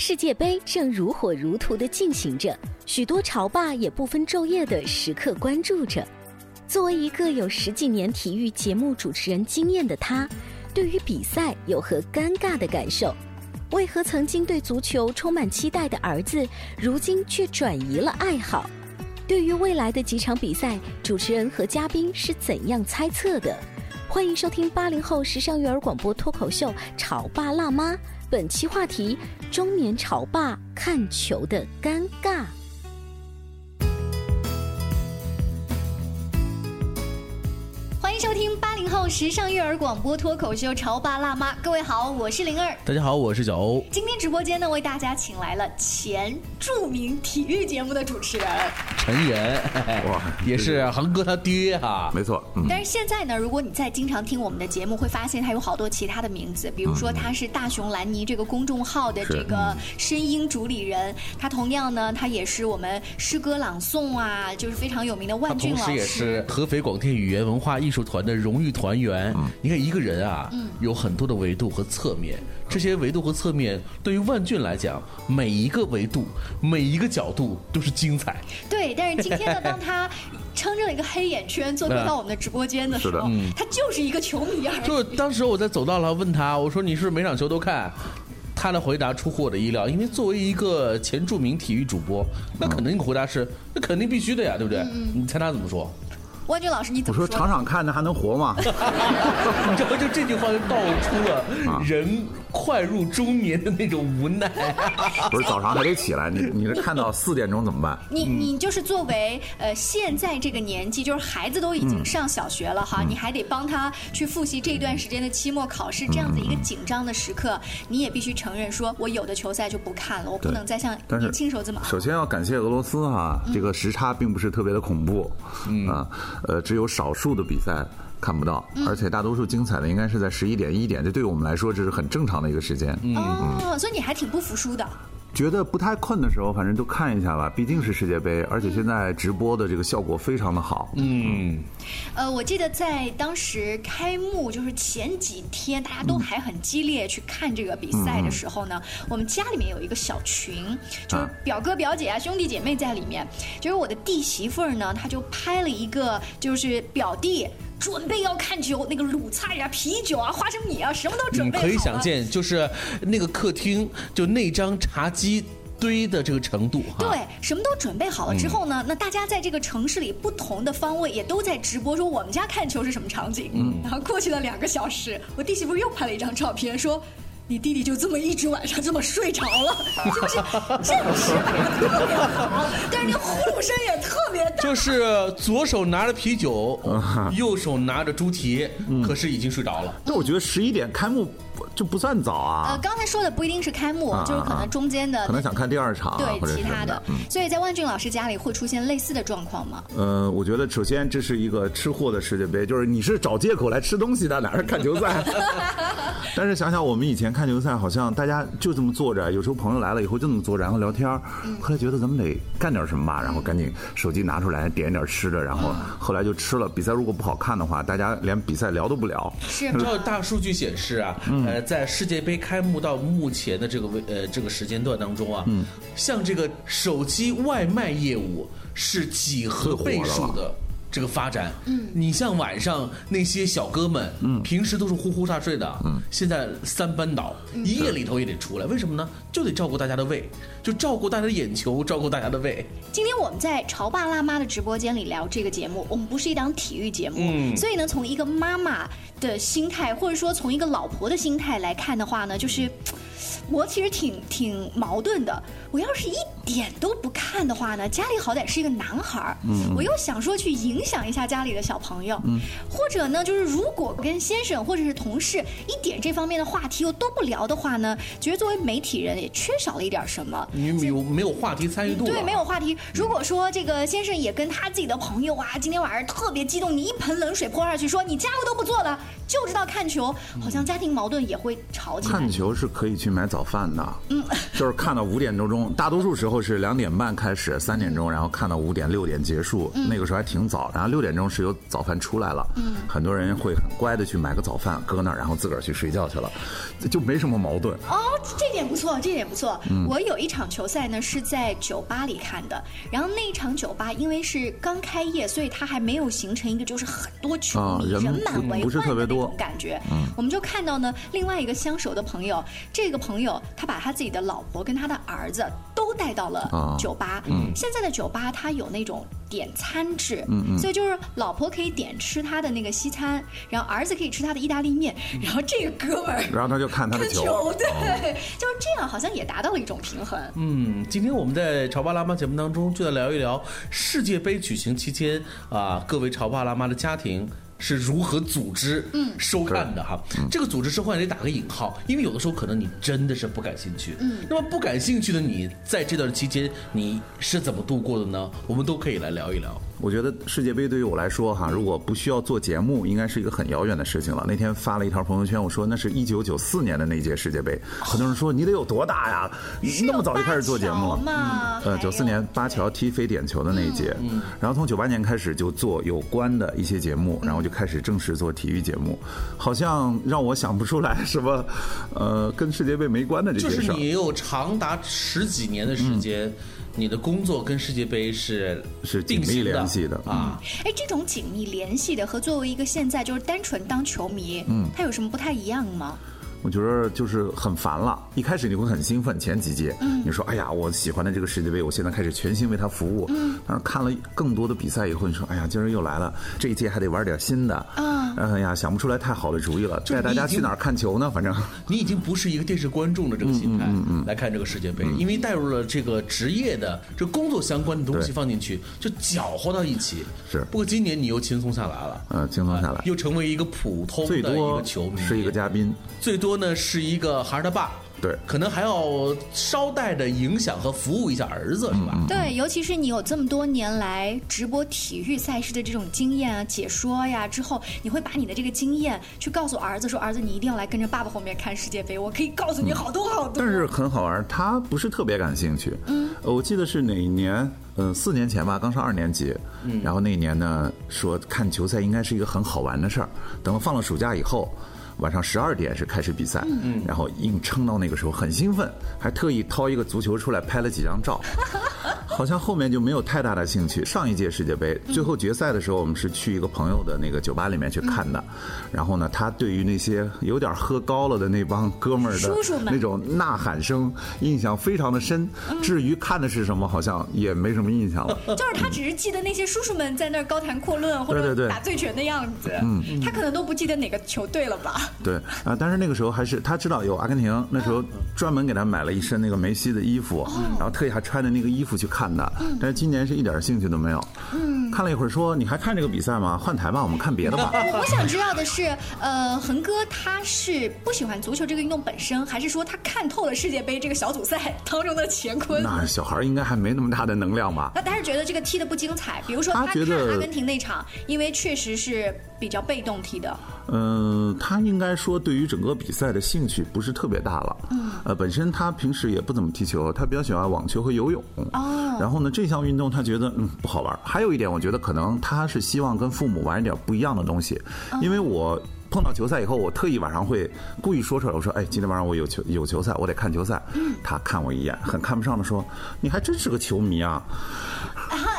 世界杯正如火如荼地进行着，许多潮爸也不分昼夜地时刻关注着。作为一个有十几年体育节目主持人经验的他，对于比赛有何尴尬的感受？为何曾经对足球充满期待的儿子，如今却转移了爱好？对于未来的几场比赛，主持人和嘉宾是怎样猜测的？欢迎收听八零后时尚育儿广播脱口秀《潮爸辣妈》。本期话题：中年潮爸看球的尴尬。时尚育儿广播脱口秀《潮爸辣妈》，各位好，我是灵儿。大家好，我是小欧。今天直播间呢，为大家请来了前著名体育节目的主持人陈岩，哇，也是航哥他爹哈。没错，嗯。但是现在呢，如果你再经常听我们的节目，会发现他有好多其他的名字，比如说他是大熊兰尼这个公众号的这个声音主理人，他同样呢，他也是我们诗歌朗诵啊，就是非常有名的万俊老师。同时也是合肥广电语言文化艺术团的荣誉团员。你看一个人啊，有很多的维度和侧面，这些维度和侧面对于万俊来讲，每一个维度、每一个角度都是精彩。对，但是今天呢，当他撑着一个黑眼圈坐到我们的直播间的时候，他就是一个球迷啊。就当时我在走道上，问他，我说你是不是每场球都看？他的回答出乎我的意料，因为作为一个前著名体育主播，那肯定回答是，那肯定必须的呀，对不对？你猜他怎么说？万军老师，你怎么说？我说场场看着还能活吗？这不就这句话就道出了人快入中年的那种无奈。不是早上还得起来，你你是看到四点钟怎么办？你你就是作为呃现在这个年纪，就是孩子都已经上小学了哈，你还得帮他去复习这段时间的期末考试，这样子一个紧张的时刻，你也必须承认，说我有的球赛就不看了，我不能再像年轻时候这么。首先要感谢俄罗斯哈，这个时差并不是特别的恐怖，啊。呃，只有少数的比赛看不到，而且大多数精彩的应该是在十一点、一点，这对我们来说这是很正常的一个时间。哦，所以你还挺不服输的。觉得不太困的时候，反正都看一下吧，毕竟是世界杯，而且现在直播的这个效果非常的好。嗯，呃，我记得在当时开幕就是前几天，大家都还很激烈去看这个比赛的时候呢，我们家里面有一个小群，就是表哥表姐啊、兄弟姐妹在里面，就是我的弟媳妇儿呢，她就拍了一个，就是表弟。准备要看球，那个卤菜呀、啤酒啊、花生米啊，什么都准备好了。可以想见，就是那个客厅，就那张茶几堆的这个程度。对，什么都准备好了之后呢，那大家在这个城市里不同的方位也都在直播，说我们家看球是什么场景。嗯。然后过去了两个小时，我弟媳妇又拍了一张照片，说。你弟弟就这么一直晚上这么睡着了，就是阵势摆的特别好，但是那呼噜声也特别大。就是左手拿着啤酒，右手拿着猪蹄，可是已经睡着了。那我觉得十一点开幕。就不算早啊。呃，刚才说的不一定是开幕，就是可能中间的，可能想看第二场，对其他的。所以在万俊老师家里会出现类似的状况吗？呃，我觉得首先这是一个吃货的世界杯，就是你是找借口来吃东西的，哪是看球赛？但是想想我们以前看球赛，好像大家就这么坐着，有时候朋友来了以后就这么坐着，然后聊天。后来觉得咱们得干点什么吧，然后赶紧手机拿出来点一点吃的，然后后来就吃了。比赛如果不好看的话，大家连比赛聊都不聊。是，知道大数据显示啊，呃。在世界杯开幕到目前的这个位呃这个时间段当中啊，像这个手机外卖业务是几何倍数的这个发展。嗯，你像晚上那些小哥们，嗯，平时都是呼呼大睡的，嗯，现在三班倒，一夜里头也得出来，为什么呢？就得照顾大家的胃，就照顾大家的眼球，照顾大家的胃。今天我们在潮爸辣妈的直播间里聊这个节目，我们不是一档体育节目，嗯所以呢，从一个妈妈的心态，或者说从一个老婆的心态来看的话呢，就是。我其实挺挺矛盾的。我要是一点都不看的话呢，家里好歹是一个男孩儿，我又想说去影响一下家里的小朋友，或者呢，就是如果跟先生或者是同事一点这方面的话题又都不聊的话呢，觉得作为媒体人也缺少了一点什么。你没有没有话题参与度对，没有话题。如果说这个先生也跟他自己的朋友啊，今天晚上特别激动，你一盆冷水泼上去，说你家务都不做了，就知道看球，好像家庭矛盾也会吵起来。看球是可以去买早饭的，嗯，就是看到五点多钟，大多数时候是两点半开始，三点钟，然后看到五点六点结束，那个时候还挺早，然后六点钟是有早饭出来了，嗯，很多人会很乖的去买个早饭搁那儿，然后自个儿去睡觉去了，就没什么矛盾。哦，这点不错，这点不错。我有一场球赛呢是在酒吧里看的，然后那一场酒吧因为是刚开业，所以它还没有形成一个就是很多球迷、啊人人满为患的那种感觉。我们就看到呢，另外一个相熟的朋友，这个朋友他把他自己的老婆跟他的儿子都带到了啊酒吧。现在的酒吧它有那种点餐制，所以就是老婆可以点吃他的那个西餐，然后儿子可以吃他的意大利面，然后这个哥们儿然后他就看他的球，对，就是这样，好像也达到了一种平衡。嗯，今天我们在潮爸辣妈节目当中就要聊一聊世界杯举行期间啊，各位潮爸辣妈的家庭。是如何组织嗯收看的哈？这个组织收看得打个引号，因为有的时候可能你真的是不感兴趣。嗯，那么不感兴趣的你在这段期间你是怎么度过的呢？我们都可以来聊一聊。我觉得世界杯对于我来说哈，如果不需要做节目，应该是一个很遥远的事情了。那天发了一条朋友圈，我说那是一九九四年的那届世界杯，很多人说你得有多大呀？那么早就开始做节目了。嗯？呃，九四年巴乔踢非点球的那一届，然后从九八年开始就做有关的一些节目，然后就开始正式做体育节目，好像让我想不出来什么，呃，跟世界杯没关的这些事儿。你有长达十几年的时间，你的工作跟世界杯是是紧密联系的啊。哎，这种紧密联系的和作为一个现在就是单纯当球迷，嗯，它有什么不太一样吗？我觉得就是很烦了。一开始你会很兴奋，前几届，你说哎呀，我喜欢的这个世界杯，我现在开始全心为它服务。但是看了更多的比赛以后，你说哎呀，今儿又来了，这一届还得玩点新的。嗯哎呀，想不出来太好的主意了，带大家去哪儿看球呢？反正。你已经不是一个电视观众的这个心态来看这个世界杯，因为带入了这个职业的、这工作相关的东西放进去，就搅和到一起。是不过今年你又轻松下来了，嗯，轻松下来，又成为一个普通的一个球迷，是一个嘉宾，最多呢是一个孩儿他爸，对可能还要捎带的影响和服务一下儿子，是吧？对，尤其是你有这么多年来直播体育赛事的这种经验啊、解说呀，之后你会把你的这个经验去告诉儿子，说儿子你一定要来跟着爸爸后面看世界杯，我可以告诉你好多好多。但是很好玩，他不是特别感兴趣。嗯，我记得是哪一年？嗯、四年前吧，刚上二年级。嗯，然后那一年呢，说看球赛应该是一个很好玩的事儿。等到放了暑假以后。晚上十二点是开始比赛，嗯，然后硬撑到那个时候很兴奋，还特意掏一个足球出来拍了几张照，好像后面就没有太大的兴趣。上一届世界杯最后决赛的时候，我们是去一个朋友的那个酒吧里面去看的，然后呢，他对于那些有点喝高了的那帮哥们儿的叔叔们。那种呐喊声印象非常的深。至于看的是什么，好像也没什么印象了。就是他只是记得那些叔叔们在那儿高谈阔论或者打醉拳的样子，嗯，他可能都不记得哪个球队了吧？对啊，但是那个时候还是他知道有阿根廷，那时候专门给他买了一身那个梅西的衣服，然后特意还穿着那个衣服去看的。但是今年是一点兴趣都没有。嗯，看了一会儿说：“你还看这个比赛吗？换台吧，我们看别的吧。我想知道的是，呃，恒哥他是不喜欢足球这个运动本身，还是说他看透了世界杯这个小组赛当中的乾”坤？那小孩应该还没那么大的能量吧？那他是觉得这个踢的不精彩，比如说他看阿根廷那场，因为确实是比较被动踢的。嗯，他应该说对于整个比赛的兴趣不是特别大了。嗯，呃，本身他平时也不怎么踢球，他比较喜欢网球和游泳。哦，然后呢，这项运动他觉得嗯不好玩。还有一点，我觉得可能他是希望跟父母玩一点不一样的东西，因为我。碰到球赛以后，我特意晚上会故意说出来，我说：“哎，今天晚上我有球有球赛，我得看球赛。”他看我一眼，很看不上的说：“你还真是个球迷啊！”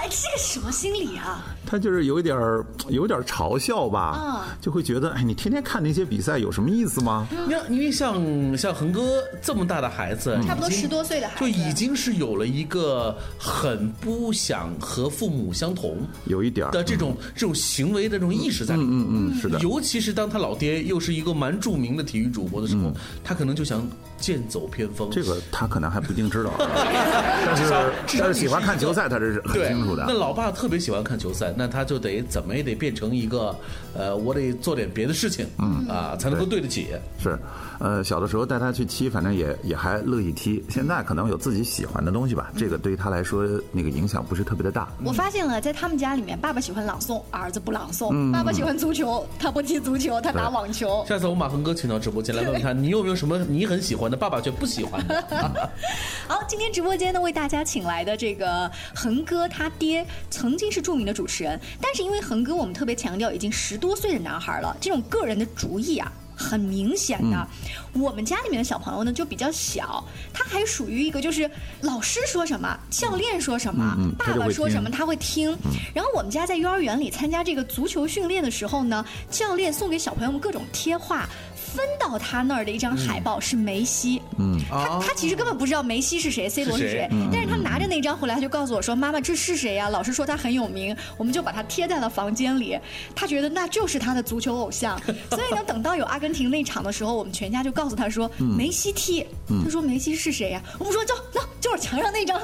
啊，这个什么心理啊？他就是有一点儿有点儿嘲笑吧，嗯。就会觉得，哎，你天天看那些比赛有什么意思吗？你看，因为像像恒哥这么大的孩子，差不多十多岁的孩子。就已经是有了一个很不想和父母相同有一点儿的这种这种行为的这种意识在里面。嗯嗯，是的，尤其是当他老爹又是一个蛮著名的体育主播的时候，嗯。他可能就想剑走偏锋。这个他可能还不一定知道，但是但是喜欢看球赛，他这是很清楚的那。老爸特别喜欢看球赛，那他就得怎么也得变成一个，呃，我得做点别的事情，嗯啊，才能够对得起。是，呃，小的时候带他去踢，反正也也还乐意踢。现在可能有自己喜欢的东西吧，这个对于他来说那个影响不是特别的大。我发现了，在他们家里面，爸爸喜欢朗诵，儿子不朗诵；嗯爸爸喜欢足球，他不踢足球，他打网球。下次我把恒哥请到直播间来问问他，你有没有什么 你很喜欢的，爸爸却不喜欢的？好，今天直播间呢为大家请来的这个恒哥，他爹曾经是著名的主持人，但是因为恒哥我们特别强调已经十多岁的男孩了，这种个人的主意啊。很明显的，我们家里面的小朋友呢就比较小，他还属于一个就是老师说什么，教练说什么，嗯嗯爸爸说什么他会听。然后我们家在幼儿园里参加这个足球训练的时候呢，教练送给小朋友们各种贴画。分到他那儿的一张海报是梅西，嗯，他他其实根本不知道梅西是谁，C 罗是谁，但是他那张回来，他就告诉我说：“妈妈，这是谁呀？”老师说他很有名，我们就把他贴在了房间里。他觉得那就是他的足球偶像，所以呢，等到有阿根廷那场的时候，我们全家就告诉他说：“梅西踢。”他说：“梅西是谁呀？”我们说：“走，走就是墙上那张。”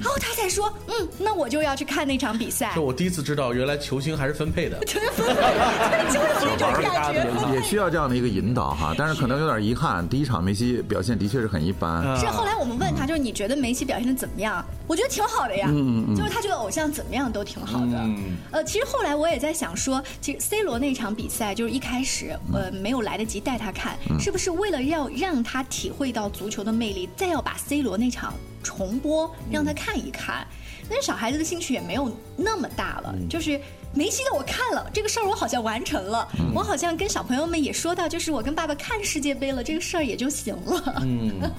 然后他才说：“嗯，那我就要去看那场比赛。就我第一次知道，原来球星还是分配的。”就是分配，就是那种 感觉。也需要这样的一个引导哈，但是可能有点遗憾，第一场梅西表现的确是很一般。是后来我们问他，就是你觉得梅西表现的怎么样？我觉得挺好的呀，就是他觉得偶像怎么样都挺好的。呃，其实后来我也在想说，其实 C 罗那场比赛就是一开始呃没有来得及带他看，是不是为了要让他体会到足球的魅力，再要把 C 罗那场重播让他看一看？但是小孩子的兴趣也没有那么大了，就是。梅西的我看了这个事儿，我好像完成了，我好像跟小朋友们也说到，就是我跟爸爸看世界杯了，这个事儿也就行了。嗯，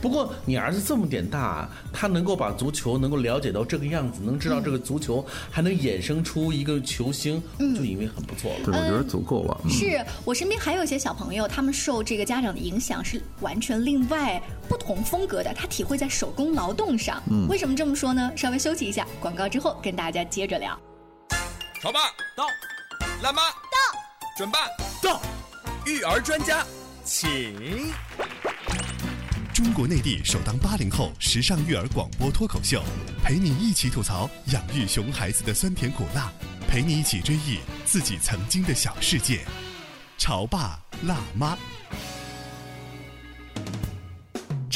不过你儿子这么点大，他能够把足球能够了解到这个样子，能知道这个足球还能衍生出一个球星，就已经很不错了。对，我觉得足够了。嗯是我身边还有一些小朋友，他们受这个家长的影响是完全另外不同风格的，他体会在手工劳动上。为什么这么说呢？稍微休息一下，广告之后跟大家接着聊。潮爸到，辣妈到，准爸到，育儿专家，请。中国内地首档八零后时尚育儿广播脱口秀，陪你一起吐槽养育熊孩子的酸甜苦辣，陪你一起追忆自己曾经的小世界。潮爸辣妈。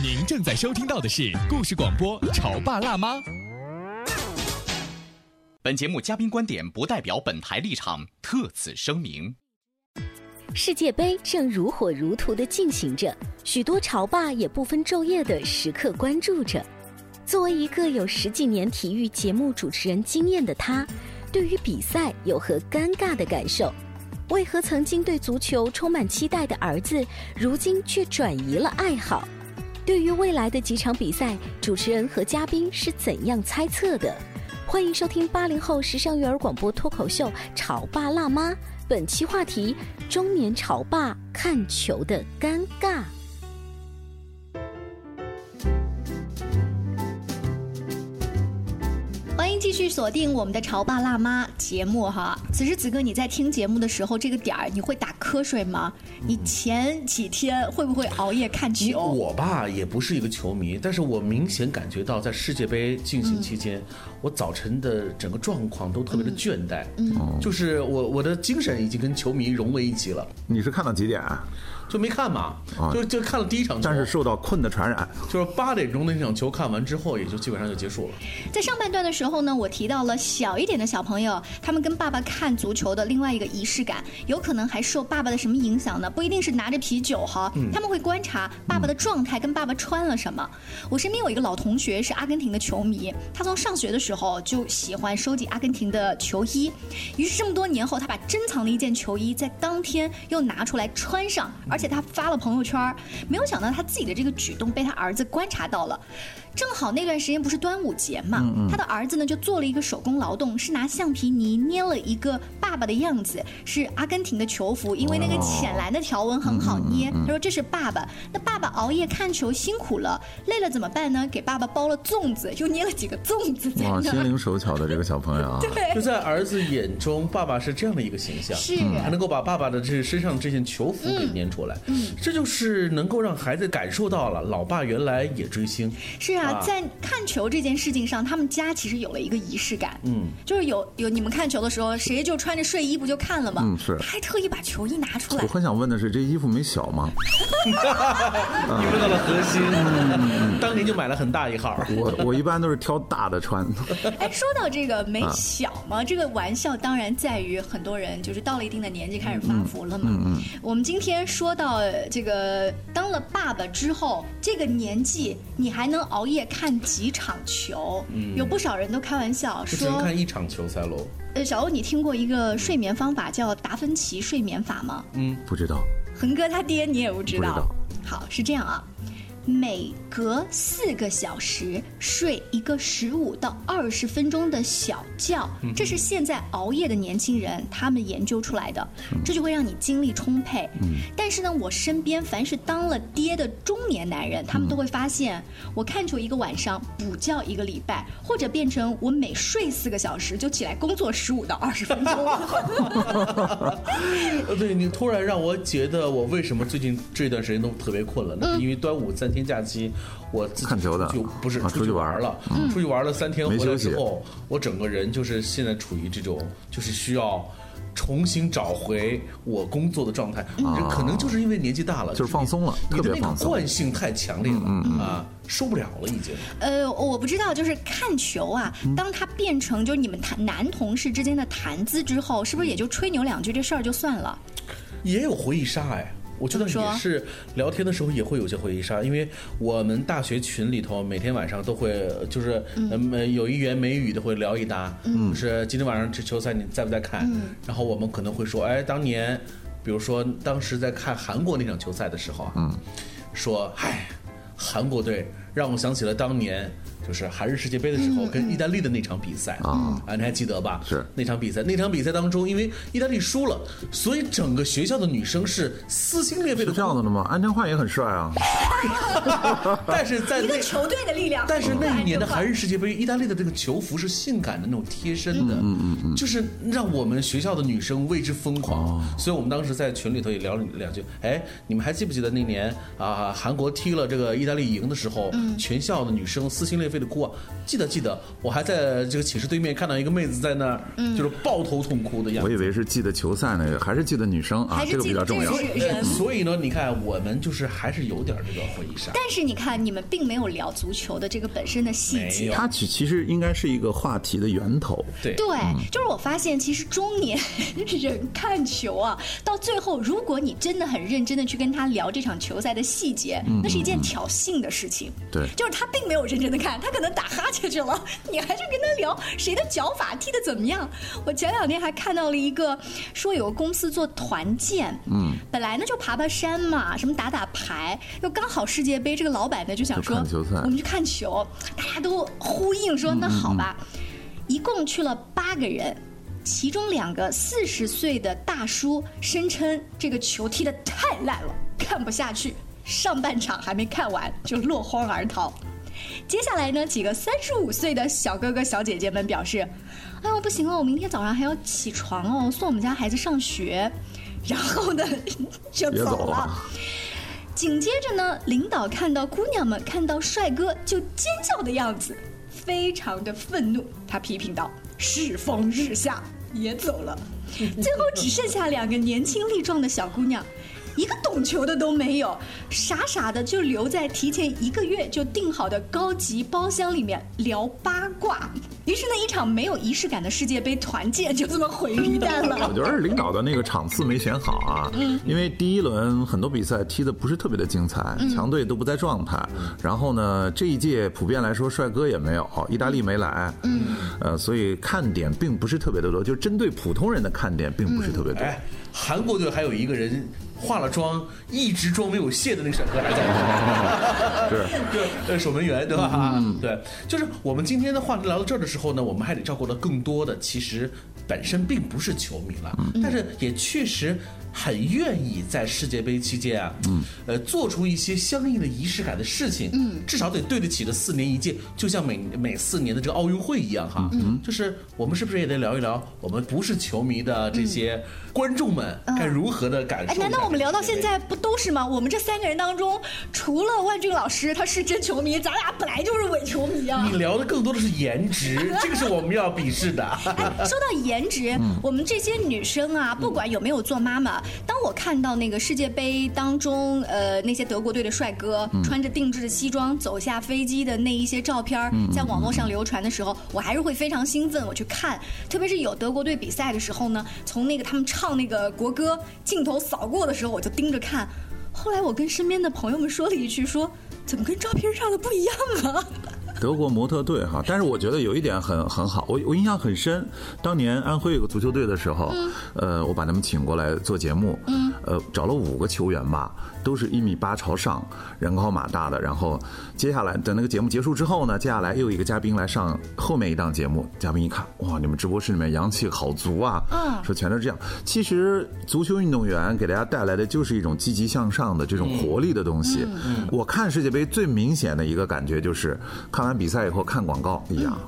您正在收听到的是故事广播《潮爸辣妈》。本节目嘉宾观点不代表本台立场，特此声明。世界杯正如火如荼的进行着，许多潮爸也不分昼夜的时刻关注着。作为一个有十几年体育节目主持人经验的他，对于比赛有何尴尬的感受？为何曾经对足球充满期待的儿子，如今却转移了爱好？对于未来的几场比赛，主持人和嘉宾是怎样猜测的？欢迎收听八零后时尚育儿广播脱口秀《潮爸辣妈》，本期话题：中年潮爸看球的尴尬。继续锁定我们的《潮爸辣妈》节目哈。此时此刻你在听节目的时候，这个点儿你会打瞌睡吗？你前几天会不会熬夜看你球？我吧也不是一个球迷，但是我明显感觉到在世界杯进行期间，我早晨的整个状况都特别的倦怠，嗯，就是我我的精神已经跟球迷融为一起了。你是看到几点啊？就没看嘛，就就看了第一场球，但是受到困的传染，就是八点钟的那场球看完之后，也就基本上就结束了。在上半段的时候呢，我提到了小一点的小朋友，他们跟爸爸看足球的另外一个仪式感，有可能还受爸爸的什么影响呢？不一定是拿着啤酒哈，他们会观察爸爸的状态跟爸爸穿了什么。我身边有一个老同学是阿根廷的球迷，他从上学的时候就喜欢收集阿根廷的球衣，于是这么多年后，他把珍藏的一件球衣在当天又拿出来穿上，而且他发了朋友圈，没有想到他自己的这个举动被他儿子观察到了。正好那段时间不是端午节嘛，他的儿子呢就做了一个手工劳动，是拿橡皮泥捏了一个爸爸的样子，是阿根廷的球服，因为那个浅蓝的条纹很好捏。他说这是爸爸，那爸爸熬夜看球辛苦了，累了怎么办呢？给爸爸包了粽子，又捏了几个粽子在那。哇，心灵手巧的这个小朋友啊！对，就在儿子眼中，爸爸是这样的一个形象，是还能够把爸爸的这身上这件球服给捏出来，嗯，这就是能够让孩子感受到了，老爸原来也追星。是啊，在看球这件事情上，他们家其实有了一个仪式感。嗯，就是有有你们看球的时候，谁就穿着睡衣不就看了吗？嗯，是。他还特意把球衣拿出来。我很想问的是，这衣服没小吗？你问到了核心。当年就买了很大一号。我我一般都是挑大的穿。哎，说到这个没小吗？这个玩笑当然在于很多人就是到了一定的年纪开始发福了嘛。嗯嗯。我们今天说到这个当了爸爸之后，这个年纪你还能熬夜看几场球？嗯，有不少人都开玩笑说，只能看一场球赛喽。呃，小欧，你听过一个睡眠方法叫达芬奇睡眠法吗？嗯，不知道。恒哥他爹你也不知道。不知道。好，是这样啊。每隔四个小时睡一个十五到二十分钟的小觉，这是现在熬夜的年轻人他们研究出来的，这就会让你精力充沛。但是呢，我身边凡是当了爹的中年男人，他们都会发现，我看球一个晚上补觉一个礼拜，或者变成我每睡四个小时就起来工作十五到二十分钟。对你突然让我觉得，我为什么最近这段时间都特别困了？那是因为端午三。天假期，我看球的。就不是出去玩了，出去玩了三天回来之后，我整个人就是现在处于这种就是需要重新找回我工作的状态，可能就是因为年纪大了，就是放松了，你的那个，惯性太强烈了啊，受不了了已经。呃，我不知道，就是看球啊，当他变成就是你们谈男同事之间的谈资之后，是不是也就吹牛两句这事儿就算了？也有回忆杀哎。我觉得也是，聊天的时候也会有些回忆杀，因为我们大学群里头每天晚上都会，就是嗯，有一言没语的会聊一搭，就是今天晚上这球赛你在不在看？然后我们可能会说，哎，当年，比如说当时在看韩国那场球赛的时候，嗯，说，哎，韩国队让我想起了当年。就是韩日世界杯的时候，跟意大利的那场比赛啊，啊，你还记得吧？是那场比赛，那场比赛当中，因为意大利输了，所以整个学校的女生是撕心裂肺的。是这样子的吗？安贞焕也很帅啊。但是在那球队的力量。但是那一年的韩日世界杯，意大利的这个球服是性感的那种贴身的，嗯嗯嗯，就是让我们学校的女生为之疯狂。所以我们当时在群里头也聊了两句。哎，你们还记不记得那年啊，韩国踢了这个意大利赢的时候，全校的女生撕心裂。非得哭啊！记得记得，我还在这个寝室对面看到一个妹子在那儿，就是抱头痛哭的样子。我以为是记得球赛呢，还是记得女生啊？这个比较重要。所以呢，你看我们就是还是有点这个回忆杀。但是你看，你们并没有聊足球的这个本身的细节。它其其实应该是一个话题的源头。对对，就是我发现，其实中年人看球啊，到最后，如果你真的很认真的去跟他聊这场球赛的细节，那是一件挑衅的事情。对，就是他并没有认真的看。他可能打哈欠去了，你还是跟他聊谁的脚法踢得怎么样？我前两天还看到了一个说有个公司做团建，嗯，本来呢就爬爬山嘛，什么打打牌，又刚好世界杯，这个老板呢就想说我们去看球，大家都呼应说那好吧，一共去了八个人，其中两个四十岁的大叔声称这个球踢得太烂了，看不下去，上半场还没看完就落荒而逃。接下来呢，几个三十五岁的小哥哥小姐姐们表示：“哎呦，不行了，我明天早上还要起床哦，送我们家孩子上学。”然后呢，就走了。紧接着呢，领导看到姑娘们看到帅哥就尖叫的样子，非常的愤怒，他批评道：“世风日下，也走了。”最后只剩下两个年轻力壮的小姑娘。一个懂球的都没有，傻傻的就留在提前一个月就订好的高级包厢里面聊八卦。于是那一场没有仪式感的世界杯团建就这么毁于一旦了。我觉得是领导的那个场次没选好啊，因为第一轮很多比赛踢的不是特别的精彩，强队都不在状态。然后呢，这一届普遍来说帅哥也没有，意大利没来，嗯，呃，所以看点并不是特别的多，就针对普通人的看点并不是特别多。哎，韩国队还有一个人化了妆，一直妆没有卸的那个帅哥还在，是。对，呃，守门员对吧？对，就是我们今天的话题聊到这儿的时候呢，我们还得照顾到更多的，其实本身并不是球迷了，但是也确实很愿意在世界杯期间啊，嗯，呃，做出一些相应的仪式感的事情，嗯，至少得对得起这四年一届，就像每每四年的这个奥运会一样哈，嗯，就是我们是不是也得聊一聊我们不是球迷的这些观众们该如何的感受？哎，难道我们聊到现在不都是吗？我们这三个人当中，除了万俊老师他是真球迷，咱俩本来就是伪球迷啊。你聊的更多的是颜值，这个是我们要鄙视的。哎，说到颜值，我们这些女生啊，不管有没有做妈妈，当我看到那个世界杯当中，呃，那些德国队的帅哥穿着定制的西装走下飞机的那一些照片在网络上流传的时候，我还是会非常兴奋，我去看。特别是有德国队比赛的时候呢，从那个他们唱那个国歌，镜头扫过的时候，我就盯着看。后来我跟身边的朋友们说了一句，说怎么跟照片上的不一样啊？德国模特队哈，但是我觉得有一点很很好，我我印象很深。当年安徽有个足球队的时候，呃，我把他们请过来做节目，呃，找了五个球员吧，都是一米八朝上，人高马大的。然后接下来等那个节目结束之后呢，接下来又一个嘉宾来上后面一档节目，嘉宾一看，哇，你们直播室里面阳气好足啊，嗯说全都是这样。其实足球运动员给大家带来的就是一种积极向上的这种活力的东西。嗯我看世界杯最明显的一个感觉就是看完。比赛以后看广告一样，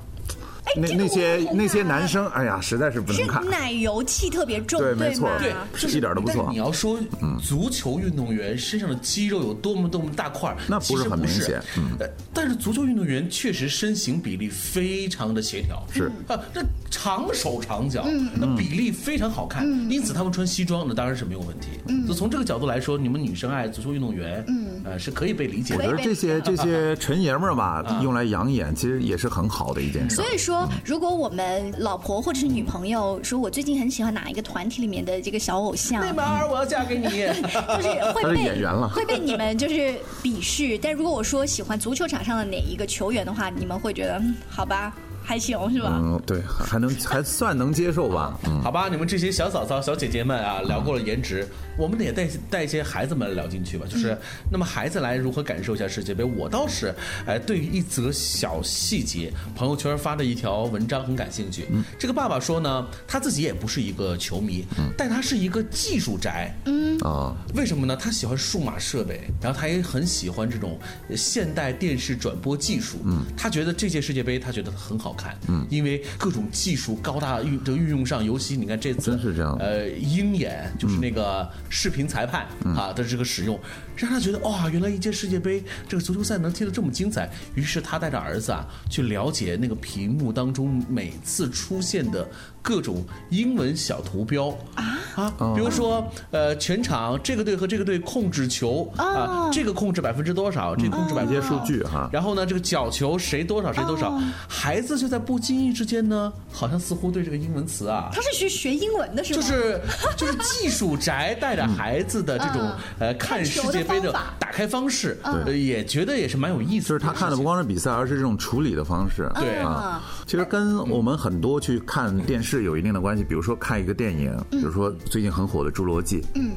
那那些那些男生，哎呀，实在是不能看，奶油气特别重，对，没错，对，一点都不错。你要说足球运动员身上的肌肉有多么多么大块，那不是很明显。嗯，但是足球运动员确实身形比例非常的协调，是。啊，那长手长脚，那比例非常好看，因此他们穿西装那当然是没有问题。就从这个角度来说，你们女生爱足球运动员，嗯，呃，是可以被理解。我觉得这些这些纯爷们儿吧，用来养眼，其实也是很好的一件事。所以说，如果我们老婆或者是女朋友说，我最近很喜欢哪一个团体里面的这个小偶像，内马尔，我要嫁给你，就是会被演员了，会被你们就是鄙视。但如果我说喜欢足球场上的哪一个球员的话，你们会觉得好吧？还行是吧？嗯，对，还能还算能接受吧。嗯，好吧，你们这些小嫂嫂、小姐姐们啊，聊过了颜值，我们得带带一些孩子们聊进去吧。就是那么孩子来如何感受一下世界杯？我倒是哎，对于一则小细节，朋友圈发的一条文章很感兴趣。嗯这个爸爸说呢，他自己也不是一个球迷，但他是一个技术宅。嗯啊，为什么呢？他喜欢数码设备，然后他也很喜欢这种现代电视转播技术。嗯，他觉得这届世界杯，他觉得很好。看，嗯，因为各种技术高大运的运用上，尤其你看这次真是这样，呃，鹰眼就是那个视频裁判啊的这个使用，让他觉得哇，原来一届世界杯这个足球赛能踢得这么精彩。于是他带着儿子啊去了解那个屏幕当中每次出现的各种英文小图标啊啊，比如说呃，全场这个队和这个队控制球啊，这个控制百分之多少，这个控制百分之数据哈，然后呢，这个角球谁多少谁多少，孩子就在不经意之间呢，好像似乎对这个英文词啊，他是学学英文的是吗？就是就是技术宅带着孩子的这种呃看世界杯的打开方式，对，也觉得也是蛮有意思。就是他看的不光是比赛，而是这种处理的方式。对。啊，其实跟我们很多去看电视有一定的关系。比如说看一个电影，比如说最近很火的《侏罗纪》。嗯。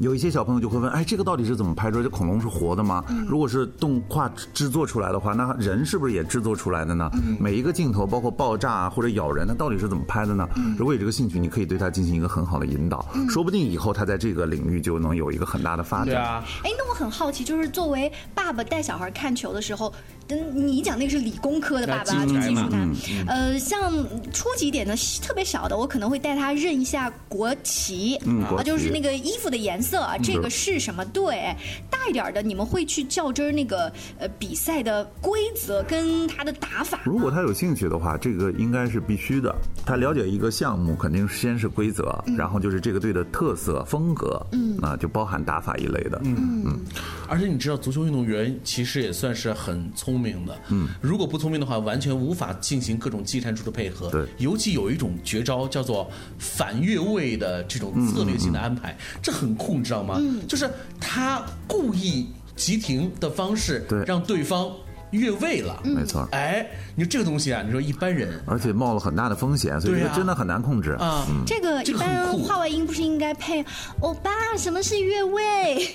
有一些小朋友就会问：哎，这个到底是怎么拍出来？这恐龙是活的吗？如果是动画制作出来的话，那人是不是也制作出来的呢？每一个镜头，包括爆炸啊或者咬人，它到底是怎么拍的呢？如果有这个兴趣，你可以对他进行一个很好的引导，说不定以后他在这个领域就能有一个很大的发展。对啊。哎，那我很好奇，就是作为爸爸带小孩看球的时候。嗯，你讲那个是理工科的爸爸，就技术男。呃，像初级点的、特别小的，我可能会带他认一下国旗，啊，就是那个衣服的颜色，这个是什么队。大一点的，你们会去较真那个呃比赛的规则跟他的打法。如果他有兴趣的话，这个应该是必须的。他了解一个项目，肯定先是规则，然后就是这个队的特色风格，嗯，啊，就包含打法一类的。嗯嗯。而且你知道，足球运动员其实也算是很聪。聪明的，嗯，如果不聪明的话，完全无法进行各种技战术的配合。对，尤其有一种绝招叫做反越位的这种策略性的安排，这很酷，你知道吗？嗯，就是他故意急停的方式，对，让对方。越位了，没错。哎，你说这个东西啊，你说一般人，而且冒了很大的风险，所以真的很难控制啊。这个一般话外音不是应该配“欧巴”？什么是越位？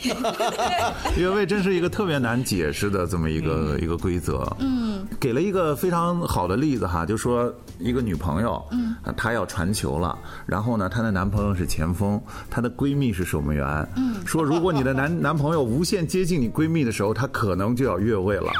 越位真是一个特别难解释的这么一个一个规则。嗯，给了一个非常好的例子哈，就说一个女朋友，嗯，她要传球了，然后呢，她的男朋友是前锋，她的闺蜜是守门员。嗯，说如果你的男 男朋友无限接近你闺蜜的时候，他可能就要越位了。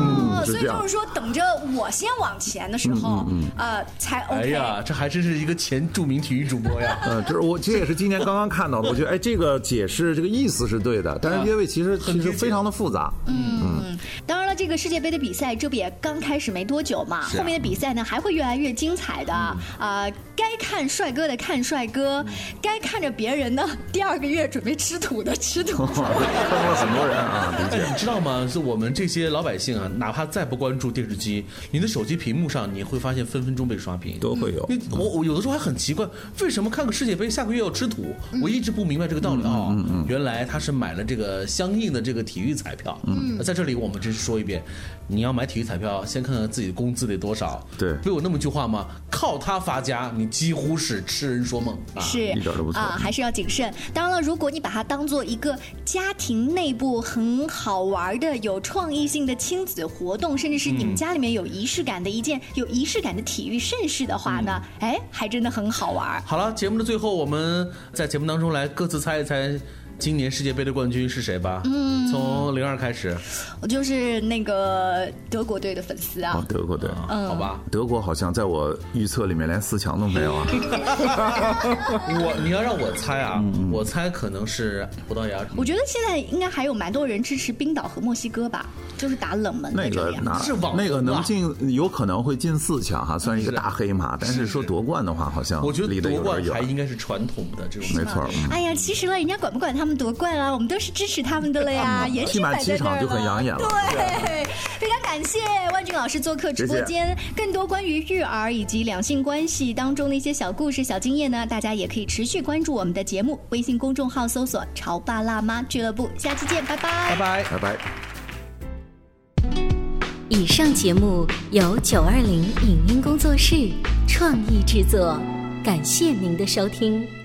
哦，所以就是说，等着我先往前的时候，呃，才 OK。哎呀，这还真是一个前著名体育主播呀！呃，就是我，这也是今年刚刚看到的。我觉得，哎，这个解释这个意思是对的，但是越位其实其实非常的复杂。嗯嗯。当然了，这个世界杯的比赛这不也刚开始没多久嘛？后面的比赛呢还会越来越精彩的。啊，该看帅哥的看帅哥，该看着别人的第二个月准备吃土的吃土。看过很多人啊，哎，你知道吗？是我们这些老百姓啊。哪怕再不关注电视机，你的手机屏幕上你会发现分分钟被刷屏，都会有。我我有的时候还很奇怪，为什么看个世界杯下个月要吃土？我一直不明白这个道理啊。原来他是买了这个相应的这个体育彩票。嗯，在这里我们真是说一遍，你要买体育彩票，先看看自己的工资得多少。对，不有那么句话吗？靠它发家，你几乎是痴人说梦。是，一点都不错啊，还是要谨慎。当然了，如果你把它当做一个家庭内部很好玩的、有创意性的亲子。活动，甚至是你们家里面有仪式感的一件有仪式感的体育盛事的话呢，哎，还真的很好玩。好了，节目的最后，我们在节目当中来各自猜一猜。今年世界杯的冠军是谁吧？嗯，从零二开始，我就是那个德国队的粉丝啊。德国队，嗯，好吧。德国好像在我预测里面连四强都没有啊。我，你要让我猜啊，我猜可能是葡萄牙。我觉得现在应该还有蛮多人支持冰岛和墨西哥吧，就是打冷门那个是网那个能进，有可能会进四强哈，算是一个大黑马。但是说夺冠的话，好像我觉得夺冠还应该是传统的这种，没错。哎呀，其实了，人家管不管他们。夺冠啊！我们都是支持他们的了呀，颜值摆在那儿了。对，非常感谢万俊老师做客直播间。更多关于育儿以及两性关系当中的一些小故事、小经验呢，大家也可以持续关注我们的节目，微信公众号搜索“潮爸辣妈俱乐部”。下期见，拜拜，拜拜，拜拜。以上节目由九二零影音工作室创意制作，感谢您的收听。